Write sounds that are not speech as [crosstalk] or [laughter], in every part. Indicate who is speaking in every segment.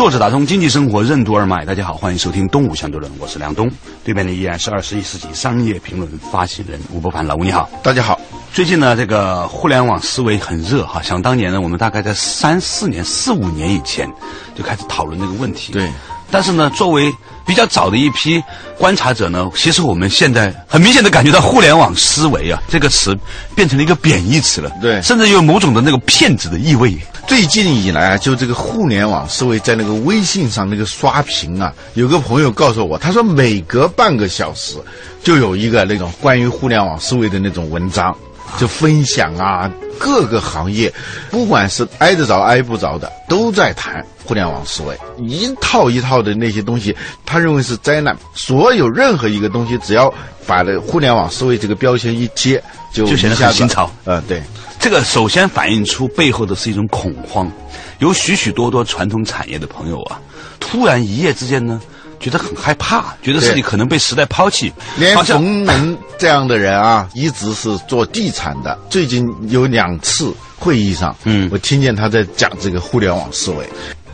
Speaker 1: 作者打通经济生活任督二脉，大家好，欢迎收听《东吴相对论》，我是梁东，对面的依然是二十一世纪商业评论发起人吴伯凡，老吴你好，
Speaker 2: 大家好。
Speaker 1: 最近呢，这个互联网思维很热哈，想当年呢，我们大概在三四年、四五年以前就开始讨论这个问题。
Speaker 2: 对，
Speaker 1: 但是呢，作为比较早的一批观察者呢，其实我们现在很明显的感觉到“互联网思维”啊这个词变成了一个贬义词了，
Speaker 2: 对，
Speaker 1: 甚至有某种的那个骗子的意味。
Speaker 2: 最近以来啊，就这个互联网思维在那个微信上那个刷屏啊，有个朋友告诉我，他说每隔半个小时就有一个那种关于互联网思维的那种文章，就分享啊，各个行业，不管是挨得着挨不着的，都在谈互联网思维，一套一套的那些东西，他认为是灾难。所有任何一个东西，只要把这互联网思维这个标签一贴，就
Speaker 1: 就显得很新潮。
Speaker 2: 嗯，对。
Speaker 1: 这个首先反映出背后的是一种恐慌，有许许多多传统产业的朋友啊，突然一夜之间呢，觉得很害怕，觉得自己可能被时代抛弃。
Speaker 2: 连冯能这样的人啊，[laughs] 一直是做地产的，最近有两次会议上，嗯，我听见他在讲这个互联网思维，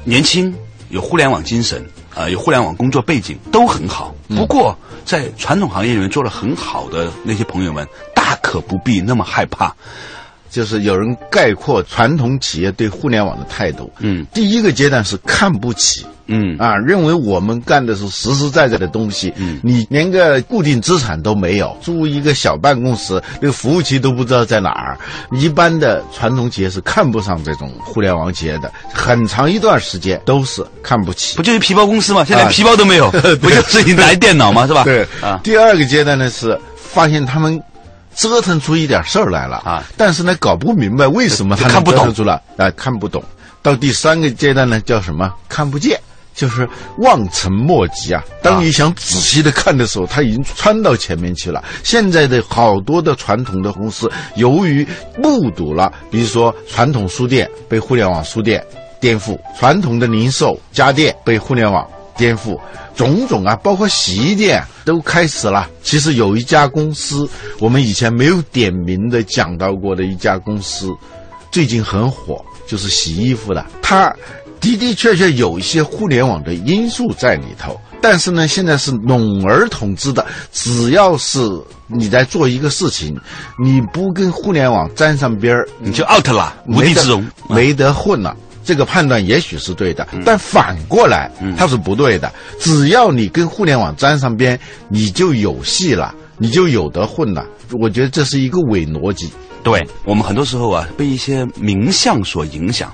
Speaker 1: 年轻有互联网精神啊，有互联网工作背景都很好。不过在传统行业里面做的很好的那些朋友们，大可不必那么害怕。
Speaker 2: 就是有人概括传统企业对互联网的态度，嗯，第一个阶段是看不起，嗯啊，认为我们干的是实实在在的东西，嗯，你连个固定资产都没有，租一个小办公室，那个服务器都不知道在哪儿。一般的传统企业是看不上这种互联网企业的，很长一段时间都是看不起。
Speaker 1: 不就是皮包公司吗？现在皮包都没有，[laughs] 不就是一台电脑吗？是吧？
Speaker 2: 对啊。第二个阶段呢是发现他们。折腾出一点事儿来了啊！但是呢，搞不明白为什么他
Speaker 1: 看不懂
Speaker 2: 出了啊，看不懂。到第三个阶段呢，叫什么？看不见，就是望尘莫及啊！当你想仔细的看的时候，他已经穿到前面去了。现在的好多的传统的公司，由于目睹了，比如说传统书店被互联网书店颠覆，传统的零售家电被互联网。颠覆，种种啊，包括洗衣店都开始了。其实有一家公司，我们以前没有点名的讲到过的一家公司，最近很火，就是洗衣服的。它的的确确有一些互联网的因素在里头，但是呢，现在是笼而统之的。只要是你在做一个事情，你不跟互联网沾上边儿，
Speaker 1: 你就 out 了，无地自容，
Speaker 2: 没得混了。这个判断也许是对的，但反过来它是不对的。只要你跟互联网沾上边，你就有戏了，你就有得混了。我觉得这是一个伪逻辑。
Speaker 1: 对我们很多时候啊，被一些名相所影响。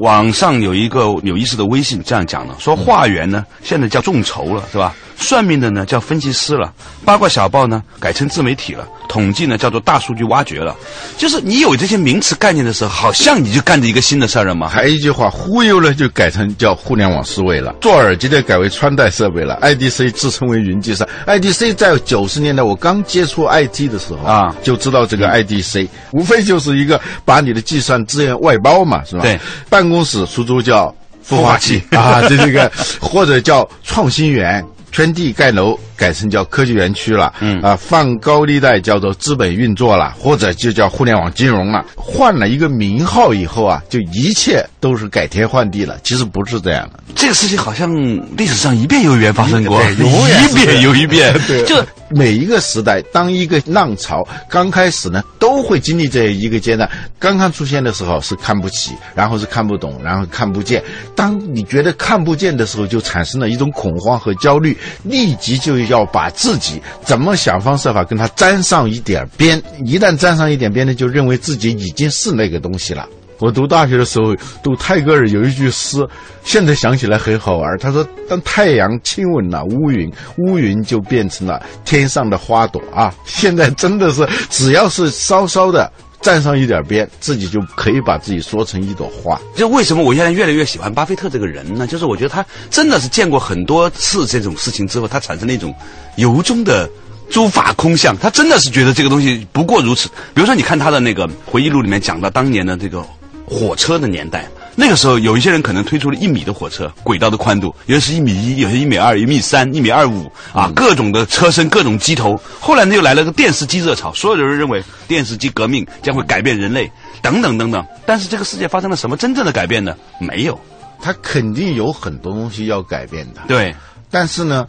Speaker 1: 网上有一个有意思的微信这样讲的：说化缘呢，现在叫众筹了，是吧？算命的呢叫分析师了，八卦小报呢改成自媒体了，统计呢叫做大数据挖掘了。就是你有这些名词概念的时候，好像你就干着一个新的事儿了嘛？
Speaker 2: 还一句话，忽悠了就改成叫互联网思维了。做耳机的改为穿戴设备了，IDC 自称为云计算。IDC 在九十年代我刚接触 IT 的时候啊，就知道这个 IDC，无非就是一个把你的计算资源外包嘛，是吧？
Speaker 1: 对，
Speaker 2: 办公室出租叫孵化器啊，这这个或者叫创新园。圈地盖楼改成叫科技园区了，嗯啊，放高利贷叫做资本运作了，或者就叫互联网金融了。换了一个名号以后啊，就一切都是改天换地了。其实不是这样的，
Speaker 1: 这个事情好像历史上一遍又一遍发生过，
Speaker 2: 一
Speaker 1: 遍又一遍。
Speaker 2: 对，就每一个时代，当一个浪潮刚开始呢，都会经历这一个阶段。刚刚出现的时候是看不起，然后是看不懂，然后看不见。当你觉得看不见的时候，就产生了一种恐慌和焦虑。立即就要要把自己怎么想方设法跟他沾上一点边，一旦沾上一点边呢，就认为自己已经是那个东西了。我读大学的时候读泰戈尔有一句诗，现在想起来很好玩。他说：“当太阳亲吻了乌云，乌云就变成了天上的花朵啊！”现在真的是，只要是稍稍的沾上一点边，自己就可以把自己说成一朵花。
Speaker 1: 就为什么我现在越来越喜欢巴菲特这个人呢？就是我觉得他真的是见过很多次这种事情之后，他产生了一种由衷的诸法空相。他真的是觉得这个东西不过如此。比如说，你看他的那个回忆录里面讲到当年的这个火车的年代。那个时候，有一些人可能推出了一米的火车轨道的宽度，有的是一米一，有些一米二、一米三、一米二五啊，各种的车身、各种机头。后来呢，又来了个电视机热潮，所有的人认为电视机革命将会改变人类，等等等等。但是这个世界发生了什么真正的改变呢？没有。
Speaker 2: 它肯定有很多东西要改变的。
Speaker 1: 对，
Speaker 2: 但是呢。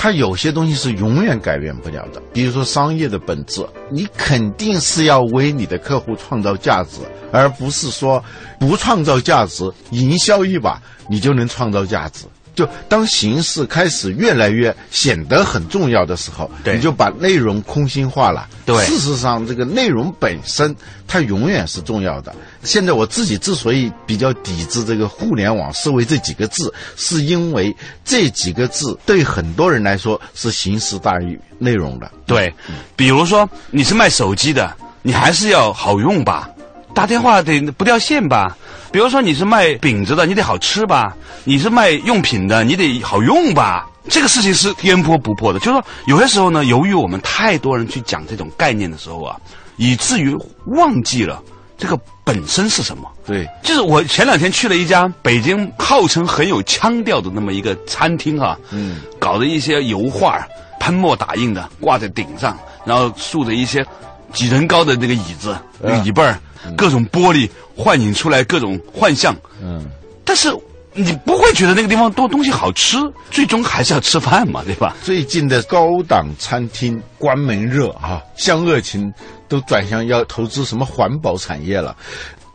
Speaker 2: 它有些东西是永远改变不了的，比如说商业的本质，你肯定是要为你的客户创造价值，而不是说不创造价值，营销一把你就能创造价值。就当形式开始越来越显得很重要的时候，你就把内容空心化了。
Speaker 1: 对，
Speaker 2: 事实上，这个内容本身它永远是重要的。现在我自己之所以比较抵制这个“互联网思维”这几个字，是因为这几个字对很多人来说是形式大于内容的。
Speaker 1: 对，比如说你是卖手机的，你还是要好用吧，打电话得不掉线吧。比如说你是卖饼子的，你得好吃吧；你是卖用品的，你得好用吧。这个事情是颠扑不破的。就是说，有些时候呢，由于我们太多人去讲这种概念的时候啊，以至于忘记了这个本身是什么。
Speaker 2: 对，
Speaker 1: 就是我前两天去了一家北京号称很有腔调的那么一个餐厅啊，嗯，搞的一些油画、喷墨打印的挂在顶上，然后竖着一些几人高的那个椅子、那个椅背儿。各种玻璃幻影出来各种幻象，嗯，但是你不会觉得那个地方多东西好吃，最终还是要吃饭嘛，对吧？
Speaker 2: 最近的高档餐厅关门热啊，向恶情都转向要投资什么环保产业了。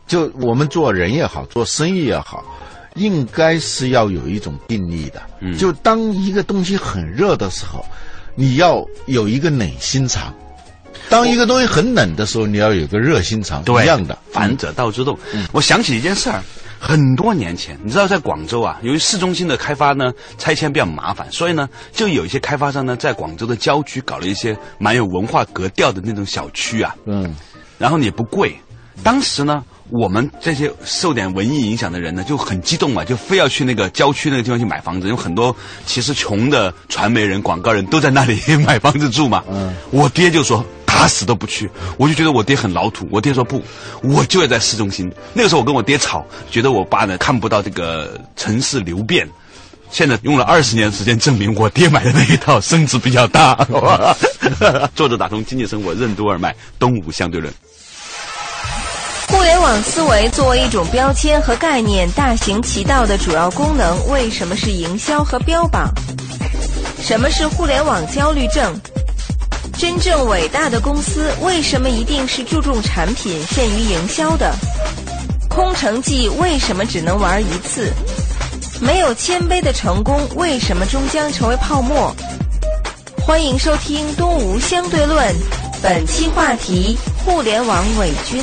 Speaker 2: 就我们做人也好，做生意也好，应该是要有一种定力的。嗯，就当一个东西很热的时候，你要有一个冷心肠。当一个东西很冷的时候，你要有个热心肠，一样的。
Speaker 1: 反者道之动。我想起一件事儿，很多年前，你知道，在广州啊，由于市中心的开发呢，拆迁比较麻烦，所以呢，就有一些开发商呢，在广州的郊区搞了一些蛮有文化格调的那种小区啊。嗯。然后也不贵。当时呢，我们这些受点文艺影响的人呢，就很激动嘛，就非要去那个郊区那个地方去买房子。有很多其实穷的传媒人、广告人都在那里 [laughs] 买房子住嘛。嗯。我爹就说。打死都不去，我就觉得我爹很老土。我爹说不，我就要在市中心。那个时候我跟我爹吵，觉得我爸呢看不到这个城市流变。现在用了二十年时间证明，我爹买的那一套升值比较大。[laughs] 作者打通经济生活任督二脉，东吴相对论。
Speaker 3: 互联网思维作为一种标签和概念大行其道的主要功能，为什么是营销和标榜？什么是互联网焦虑症？真正伟大的公司为什么一定是注重产品、限于营销的？空城计为什么只能玩一次？没有谦卑的成功为什么终将成为泡沫？欢迎收听《东吴相对论》，本期话题：互联网伪军。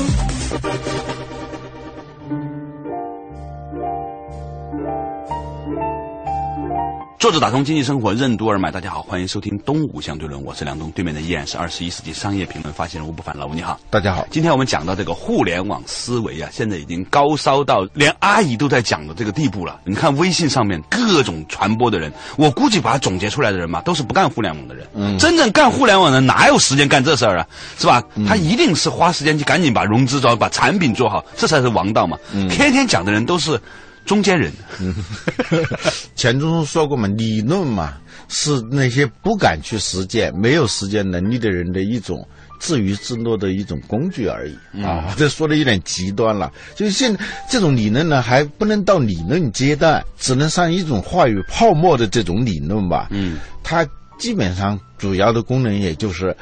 Speaker 1: 作者打通经济生活任督二脉，大家好，欢迎收听东吴相对论，我是梁东，对面的依然是二十一世纪商业评论发现人吴不凡，老吴你好，
Speaker 2: 大家好，
Speaker 1: 今天我们讲到这个互联网思维啊，现在已经高烧到连阿姨都在讲的这个地步了。你看微信上面各种传播的人，我估计把它总结出来的人嘛，都是不干互联网的人。嗯，真正干互联网的哪有时间干这事儿啊？是吧？他一定是花时间去赶紧把融资做好，把产品做好，这才是王道嘛。嗯，天天讲的人都是。中间人，[laughs]
Speaker 2: 钱钟书说过嘛，理论嘛是那些不敢去实践、没有实践能力的人的一种自娱自乐的一种工具而已啊。[laughs] 这说的有点极端了，就是现这种理论呢，还不能到理论阶段，只能上一种话语泡沫的这种理论吧。嗯，它基本上主要的功能也就是。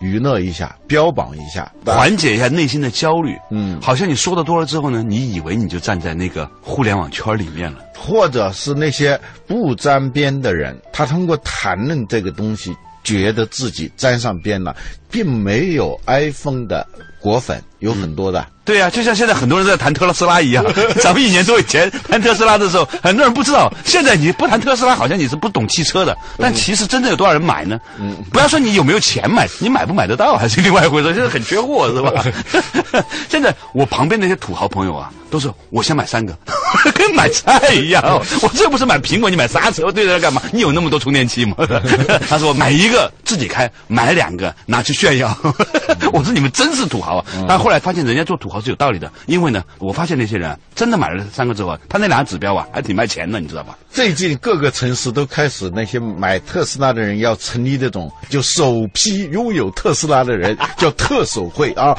Speaker 2: 娱乐一下，标榜一下，
Speaker 1: 缓解一下内心的焦虑。嗯，好像你说的多了之后呢，你以为你就站在那个互联网圈里面了，
Speaker 2: 或者是那些不沾边的人，他通过谈论这个东西，觉得自己沾上边了，并没有 iPhone 的果粉有很多的。
Speaker 1: 对呀、就像现在很多人在谈特斯拉一样，[laughs] 咱们一年多以前 [laughs] 谈特斯拉的时候，很多人不知道，现在你不谈特斯拉，好像你是不懂汽车的。但其实真正有多少人买呢？嗯不要说你有没有钱买，你买不买得到还是另外一回事。现在很缺货，是吧？[laughs] 现在我旁边那些土豪朋友啊，都是我先买三个，[laughs] 跟买菜一样。我这不是买苹果，你买刹车对着干嘛？你有那么多充电器吗？[laughs] 他说买一个自己开，买两个拿去炫耀。[laughs] 我说你们真是土豪啊！但后来发现人家做土豪是有道理的，因为呢，我发现那些人啊真的买了三个之后啊，他那俩指标啊还挺卖钱的，你知道吧？
Speaker 2: 最近各个城市都开始那些买特斯拉的人要成立这种，就首批拥有特斯拉的人叫特首会啊。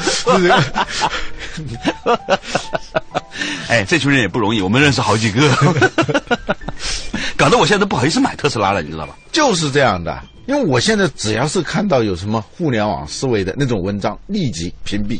Speaker 1: 哈哈哈哎，这群人也不容易，我们认识好几个，[laughs] 搞得我现在都不好意思买特斯拉了，你知道吧？
Speaker 2: 就是这样的，因为我现在只要是看到有什么互联网思维的那种文章，立即屏蔽。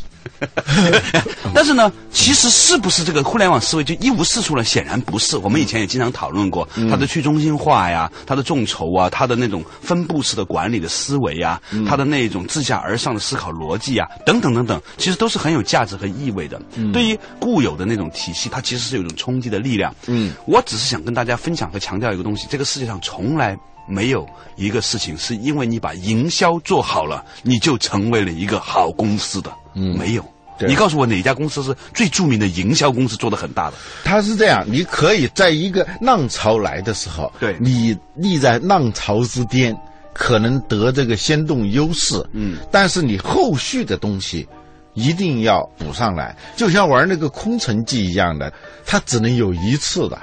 Speaker 2: [laughs]
Speaker 1: 但是呢，其实是不是这个互联网思维就一无是处呢？显然不是。我们以前也经常讨论过它的去中心化呀，它的众筹啊，它的那种分布式的管理的思维呀，它的那种自下而上的思考逻辑啊，等等等等，其实都是很有价值和意味的。对于固有的那种体系，它其实是有一种冲击的力量。
Speaker 2: 嗯，
Speaker 1: 我只是想跟大家分享和强调一个东西：这个世界上从来。没有一个事情是因为你把营销做好了，你就成为了一个好公司的。嗯，没有。
Speaker 2: 对
Speaker 1: 你告诉我哪家公司是最著名的营销公司做的很大的？
Speaker 2: 它是这样，你可以在一个浪潮来的时候，
Speaker 1: 对
Speaker 2: 你立在浪潮之巅，可能得这个先动优势。
Speaker 1: 嗯，
Speaker 2: 但是你后续的东西一定要补上来，就像玩那个空城计一样的，它只能有一次的，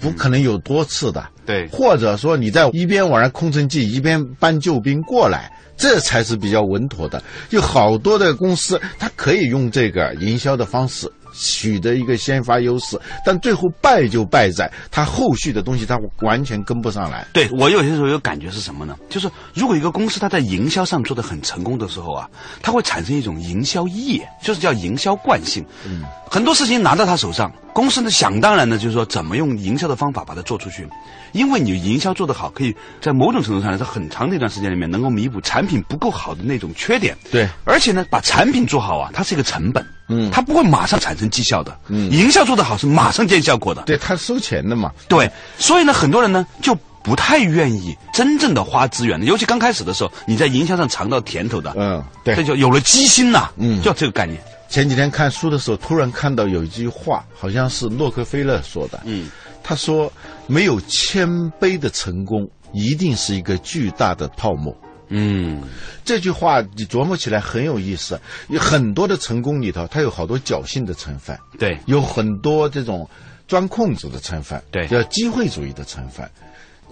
Speaker 2: 不可能有多次的。
Speaker 1: 对
Speaker 2: 或者说你在一边玩空城计，一边搬救兵过来，这才是比较稳妥的。有好多的公司，它可以用这个营销的方式取得一个先发优势，但最后败就败在他后续的东西他完全跟不上来。
Speaker 1: 对我有些时候有感觉是什么呢？就是如果一个公司它在营销上做的很成功的时候啊，它会产生一种营销业，就是叫营销惯性。嗯，很多事情拿到他手上，公司呢想当然的就是说怎么用营销的方法把它做出去，因为你营销做得好，可以在某种程度上来，在很长的一段时间里面能够弥补产品不够好的那种缺点。
Speaker 2: 对
Speaker 1: 而且呢，把产品做好啊，它是一个成本。
Speaker 2: 嗯
Speaker 1: 它不会马上产生绩效的。
Speaker 2: 嗯
Speaker 1: 营销做得好是马上见效果的。
Speaker 2: 对，它收钱的嘛。
Speaker 1: 对，所以呢，很多人呢就不太愿意真正的花资源的，尤其刚开始的时候，你在营销上尝到甜头的，
Speaker 2: 嗯，对
Speaker 1: 这。就有了鸡心呐、
Speaker 2: 嗯
Speaker 1: 就这个概念。
Speaker 2: 前几天看书的时候，突然看到有一句话，好像是洛克菲勒说的。
Speaker 1: 嗯，
Speaker 2: 他说：“没有谦卑的成功，一定是一个巨大的泡沫。”
Speaker 1: 嗯，
Speaker 2: 这句话你琢磨起来很有意思。有很多的成功里头，它有好多侥幸的成分，
Speaker 1: 对，
Speaker 2: 有很多这种钻空子的成分，
Speaker 1: 对
Speaker 2: 叫机会主义的成分。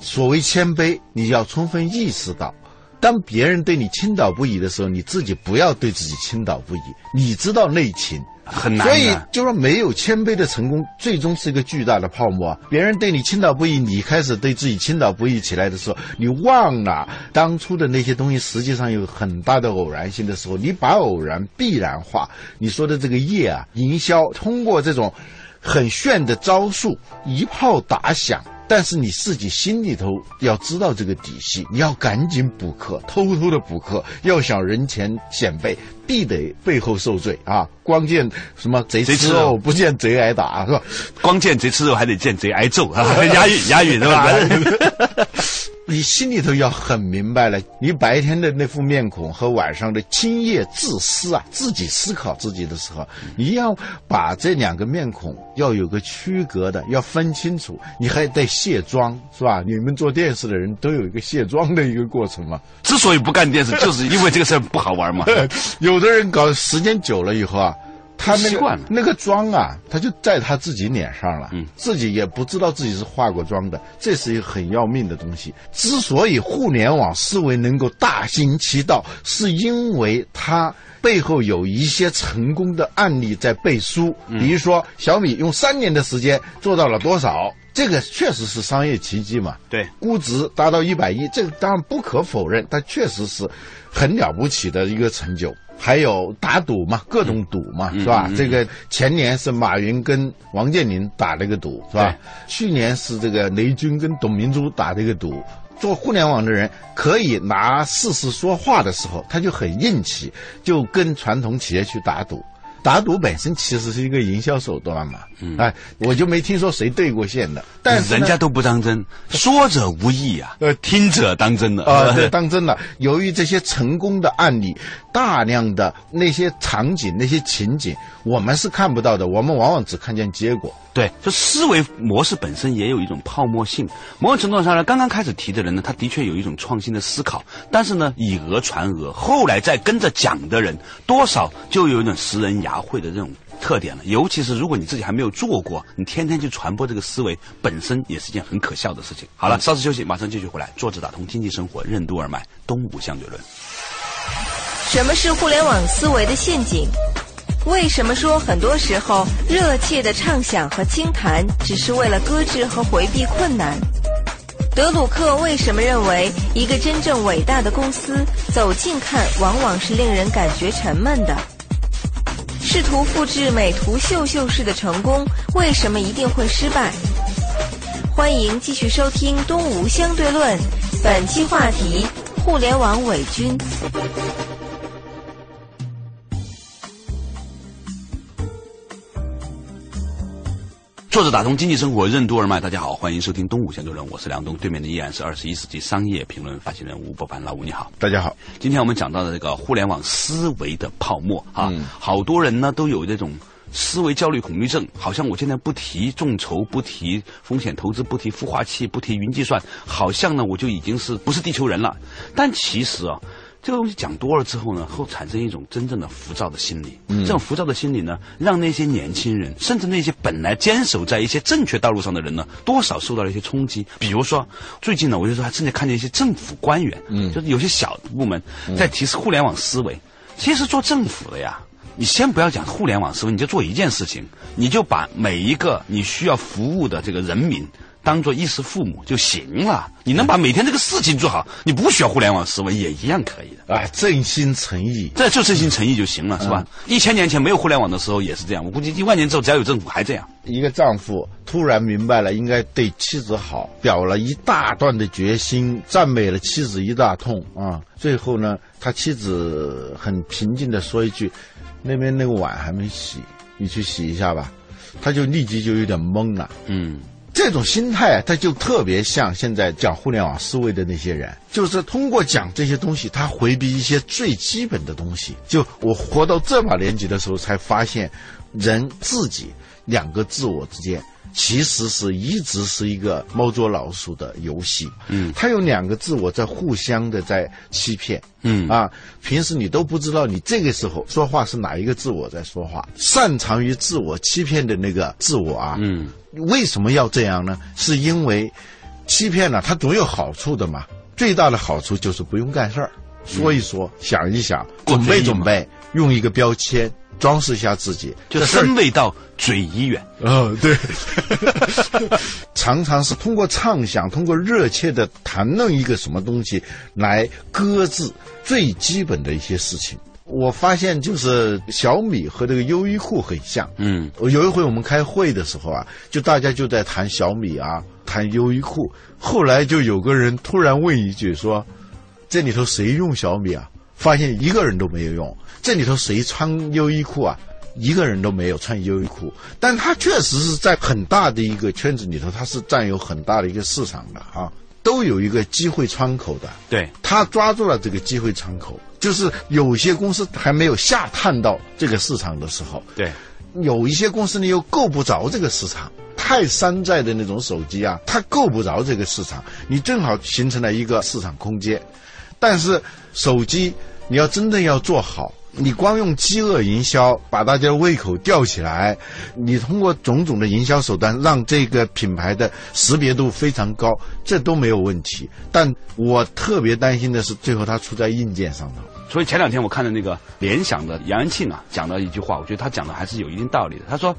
Speaker 2: 所谓谦卑，你要充分意识到，当别人对你倾倒不已的时候，你自己不要对自己倾倒不已，你知道内情。
Speaker 1: 很难
Speaker 2: 所以。就说没有谦卑的成功，最终是一个巨大的泡沫。别人对你倾倒不已，你开始对自己倾倒不已起来的时候，你忘了当初的那些东西实际上有很大的偶然性的时候，你把偶然必然化。你说的这个业啊，营销通过这种很炫的招数一炮打响。但是你自己心里头要知道这个底细，你要赶紧补课，偷偷的补课，要想人前显摆，必得背后受罪啊！光见什么贼吃
Speaker 1: 肉，
Speaker 2: 不见贼挨打，是吧？
Speaker 1: 光见贼吃肉，还得见贼挨揍啊！押韵，押韵是吧？[laughs]
Speaker 2: 你心里头要很明白了，你白天的那副面孔和晚上的今夜自私啊，自己思考自己的时候，你要把这两个面孔要有个区隔的，要分清楚。你还得卸妆，是吧？你们做电视的人都有一个卸妆的一个过程嘛。
Speaker 1: 之所以不干电视，就是因为这个事儿不好玩嘛。[laughs]
Speaker 2: 有的人搞时间久了以后啊，他那个
Speaker 1: 习惯了
Speaker 2: 那个妆啊，他就在他自己脸上了，
Speaker 1: 嗯
Speaker 2: 自己也不知道自己是化过妆的，这是一个很要命的东西。之所以互联网思维能够大行其道，是因为它背后有一些成功的案例在背书，
Speaker 1: 嗯
Speaker 2: 比如说小米用三年的时间做到了多少。这个确实是商业奇迹嘛？
Speaker 1: 对，
Speaker 2: 估值达到一百亿，这个当然不可否认，它确实是很了不起的一个成就。还有打赌嘛，各种赌嘛，是吧？这个前年是马云跟王健林打了个赌，是吧？去年是这个雷军跟董明珠打了一个赌。做互联网的人可以拿事实说话的时候，他就很硬气，就跟传统企业去打赌。打赌本身其实是一个营销手段嘛，哎，我就没听说谁对过线的，但是
Speaker 1: 人家都不当真，[laughs] 说者无意啊，
Speaker 2: 呃
Speaker 1: 听者当真了
Speaker 2: 啊，这当真了。由于这些成功的案例，大量的那些场景、那些情景，我们是看不到的，我们往往只看见结果。
Speaker 1: 对，就思维模式本身也有一种泡沫性。某种程度上呢，刚刚开始提的人呢，他的确有一种创新的思考，但是呢，以讹传讹，后来再跟着讲的人，多少就有一种识人牙慧的这种特点了。尤其是如果你自己还没有做过，你天天去传播这个思维，本身也是一件很可笑的事情。好了，稍事休息，马上继续回来。坐着打通经济生活，任督二脉，东吴相对论。
Speaker 3: 什么是互联网思维的陷阱？为什么说很多时候热切的畅想和轻谈只是为了搁置和回避困难？德鲁克为什么认为一个真正伟大的公司走近看往往是令人感觉沉闷的？试图复制美图秀秀式的成功，为什么一定会失败？欢迎继续收听《东吴相对论》，本期话题：互联网伪军。
Speaker 1: 作者打通经济生活任督二脉，大家好，欢迎收听东吴相对论，我是梁东，对面的依然是二十一世纪商业评论发行人吴伯凡，老吴你好。
Speaker 2: 大家好，
Speaker 1: 今天我们讲到的这个互联网思维的泡沫啊，好多人呢都有这种思维焦虑恐惧症，好像我现在不提众筹，不提风险投资，不提孵化器，不提云计算，好像呢我就已经是不是地球人了。但其实啊。这个东西讲多了之后呢，会产生一种真正的浮躁的心理。这种浮躁的心理呢，让那些年轻人，甚至那些本来坚守在一些正确道路上的人呢，多少受到了一些冲击。比如说，最近呢，我就说还正在看见一些政府官员，嗯，就是有些小部门在提示互联网思维。其实做政府的呀，你先不要讲互联网思维，你就做一件事情，你就把每一个你需要服务的这个人民。当做衣食父母就行了，你能把每天这个事情做好，你不需要互联网思维也一样可以的。
Speaker 2: 哎，真心诚意，
Speaker 1: 这就真心诚意就行了，是吧？一千年前没有互联网的时候也是这样，我估计一万年之后只要有政府还这样。
Speaker 2: 一个丈夫突然明白了应该对妻子好，表了一大段的决心，赞美了妻子一大通啊。最后呢，他妻子很平静的说一句：“那边那个碗还没洗，你去洗一下吧。”他就立即就有点懵了。
Speaker 1: 嗯。
Speaker 2: 这种心态，他就特别像现在讲互联网思维的那些人，就是通过讲这些东西，他回避一些最基本的东西。就我活到这把年纪的时候，才发现，人自己两个自我之间。其实是一直是一个猫捉老鼠的游戏，
Speaker 1: 嗯，
Speaker 2: 它有两个自我在互相的在欺骗，
Speaker 1: 嗯。
Speaker 2: 啊，平时你都不知道你这个时候说话是哪一个自我在说话，擅长于自我欺骗的那个自我啊，
Speaker 1: 嗯，
Speaker 2: 为什么要这样呢？是因为欺骗呢，它总有好处的嘛，最大的好处就是不用干事儿，说一说，想一想，准备准备，用一个标签。装饰一下自己，
Speaker 1: 就身未到，嘴已远。
Speaker 2: 哦，对，[laughs] 常常是通过畅想，通过热切的谈论一个什么东西，来搁置最基本的一些事情。我发现，就是小米和这个优衣库很像。
Speaker 1: 嗯，
Speaker 2: 有一回我们开会的时候啊，就大家就在谈小米啊，谈优衣库。后来就有个人突然问一句说：“这里头谁用小米啊？”发现一个人都没有用。这里头谁穿优衣库啊？一个人都没有穿优衣库，但他确实是在很大的一个圈子里头，他是占有很大的一个市场的啊，都有一个机会窗口的。
Speaker 1: 对
Speaker 2: 他抓住了这个机会窗口，就是有些公司还没有下探到这个市场的时候，
Speaker 1: 对，
Speaker 2: 有一些公司呢又够不着这个市场，太山寨的那种手机啊，它够不着这个市场，你正好形成了一个市场空间，但是手机你要真正要做好。你光用饥饿营销把大家的胃口吊起来，你通过种种的营销手段让这个品牌的识别度非常高，这都没有问题。但我特别担心的是，最后它出在硬件上头。
Speaker 1: 所以前两天我看的那个联想的杨元庆啊，讲了一句话，我觉得他讲的还是有一定道理的。他说，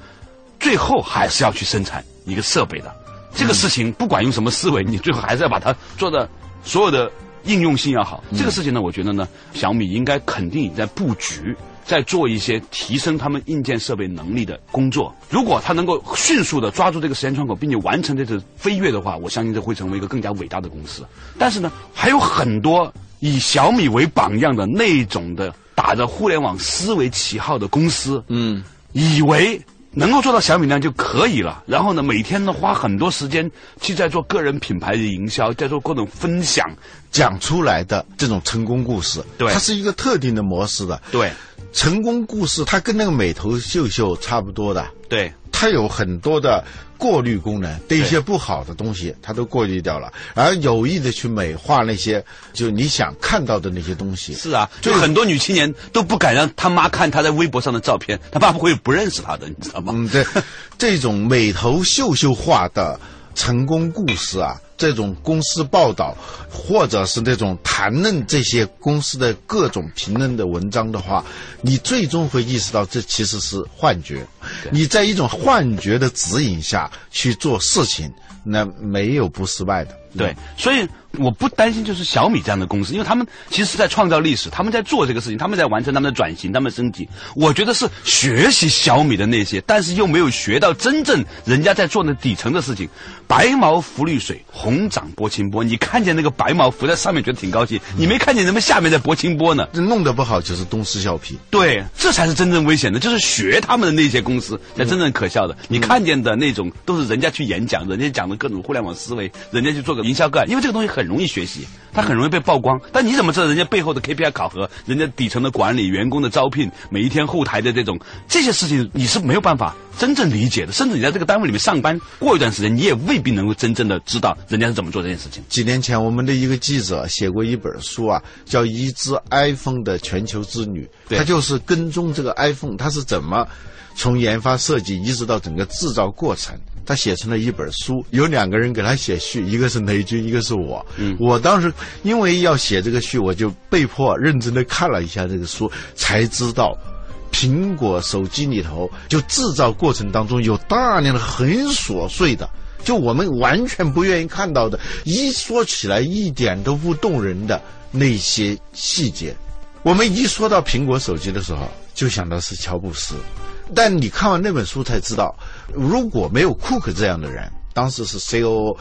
Speaker 1: 最后还是要去生产一个设备的，这个事情不管用什么思维，你最后还是要把它做的所有的。应用性要好，这个事情呢，我觉得呢，小米应该肯定在布局，在做一些提升他们硬件设备能力的工作。如果他能够迅速的抓住这个时间窗口，并且完成这次飞跃的话，我相信这会成为一个更加伟大的公司。但是呢，还有很多以小米为榜样的那种的。打着互联网思维旗号的公司，
Speaker 2: 嗯，
Speaker 1: 以为能够做到小米那样就可以了，然后呢，每天呢花很多时间去在做个人品牌的营销，在做各种分享，
Speaker 2: 讲出来的这种成功故事，
Speaker 1: 对。
Speaker 2: 它是一个特定的模式的。
Speaker 1: 对。
Speaker 2: 成功故事它跟那个美图秀秀差不多的，
Speaker 1: 对
Speaker 2: 它有很多的过滤功能，对一些不好的东西它都过滤掉了，而有意的去美化那些就你想看到的那些东西。
Speaker 1: 是啊，就很多女青年都不敢让她妈看她在微博上的照片，她爸不会不认识她的，你知道吗？
Speaker 2: 嗯，对，这种美头秀秀化的成功故事啊，这种公司报道，或者是那种谈论这些公司的各种评论的文章的话，你最终会意识到这其实是幻觉。你在一种幻觉的指引下去做事情，那没有不失败的。
Speaker 1: 对，所以我不担心就是小米这样的公司，因为他们其实是在创造历史，他们在做这个事情，他们在完成他们的转型，他们升级。我觉得是学习小米的那些，但是又没有学到真正人家在做的底层的事情。白毛浮绿水，红掌拨清波。你看见那个白毛浮在上面，觉得挺高兴，你没看见人们下面在拨清波呢？
Speaker 2: 这弄得不好就是东施效颦。
Speaker 1: 对，这才是真正危险的，就是学他们的那些公司才真正可笑的。你看见的那种都是人家去演讲，人家讲的各种互联网思维，人家去做个营销个案，因为这个东西很容易学习，他很容易被曝光。但你怎么知道人家背后的 KPI 考核，人家底层的管理、员工的招聘，每一天后台的这种这些事情，你是没有办法真正理解的。甚至你在这个单位里面上班，过一段时间，你也未必能够真正的知道人家是怎么做这件事情。
Speaker 2: 几年前，我们的一个记者写过一本书啊，叫《一只 iPhone 的全球之旅》，
Speaker 1: 对
Speaker 2: 他就是跟踪这个 iPhone，它是怎么从研发设计一直到整个制造过程。他写成了一本书，有两个人给他写序，一个是雷军，一个是我。嗯，我当时因为要写这个序，我就被迫认真的看了一下这个书，才知道。苹果手机里头，就制造过程当中有大量的很琐碎的，就我们完全不愿意看到的，一说起来一点都不动人的那些细节。我们一说到苹果手机的时候，就想到是乔布斯，但你看完那本书才知道，如果没有库克这样的人，当时是 COO，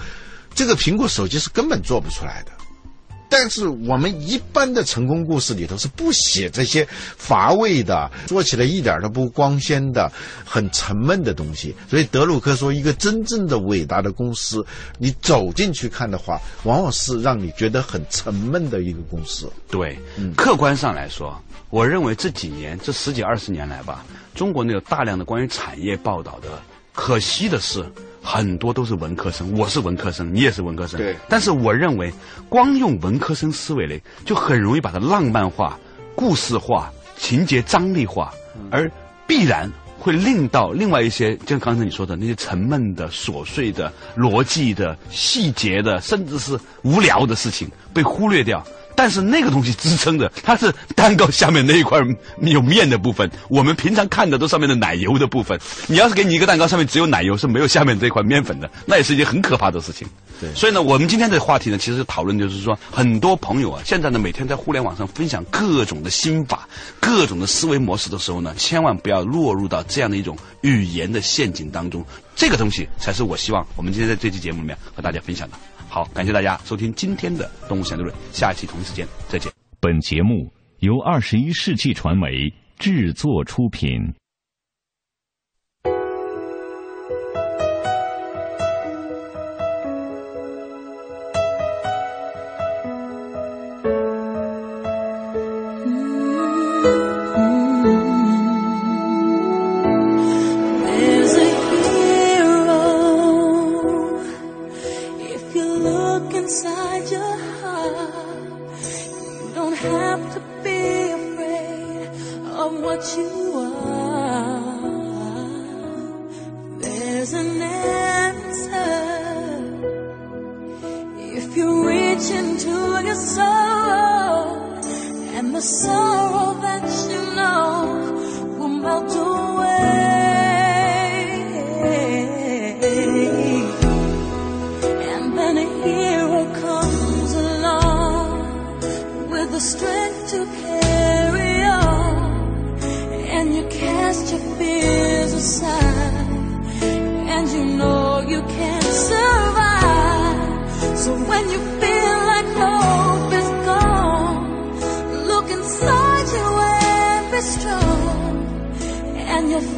Speaker 2: 这个苹果手机是根本做不出来的。但是我们一般的成功故事里头是不写这些乏味的、做起来一点都不光鲜的、很沉闷的东西。所以德鲁克说，一个真正的伟大的公司，你走进去看的话，往往是让你觉得很沉闷的一个公司。
Speaker 1: 对，客观上来说，我认为这几年这十几二十年来吧，中国呢有大量的关于产业报道的，可惜的是。很多都是文科生，我是文科生，你也是文科生。
Speaker 2: 对
Speaker 1: 但是我认为，光用文科生思维嘞，就很容易把它浪漫化、故事化、情节张力化，而必然会令到另外一些，就像刚才你说的那些沉闷的、琐碎的、逻辑的、细节的，甚至是无聊的事情被忽略掉。但是那个东西支撑着，它是蛋糕下面那一块有面的部分。我们平常看的都上面的奶油的部分。你要是给你一个蛋糕，上面只有奶油，是没有下面这块面粉的，那也是一件很可怕的事情。
Speaker 2: 对
Speaker 1: 所以呢，我们今天的话题呢，其实讨论就是说，很多朋友啊，现在呢每天在互联网上分享各种的心法、各种的思维模式的时候呢，千万不要落入到这样的一种语言的陷阱当中。这个东西才是我希望我们今天在这期节目里面和大家分享的。好，感谢大家收听今天的《动物相对论》，下期同一时间再见。
Speaker 4: 本节目由二十一世纪传媒制作出品。
Speaker 5: You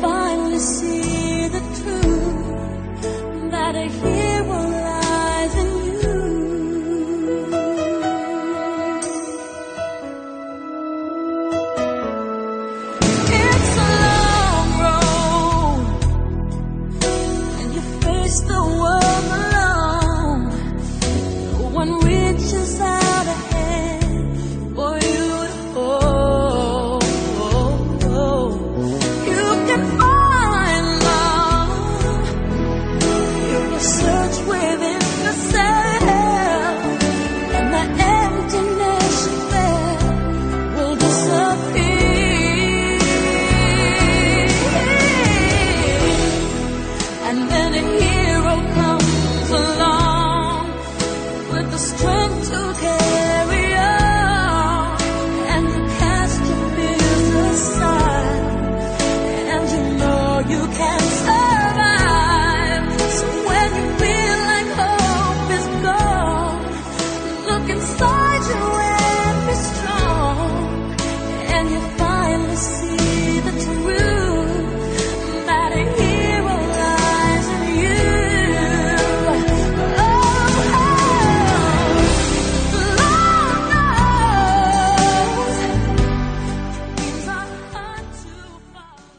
Speaker 5: finally see the truth that I hear.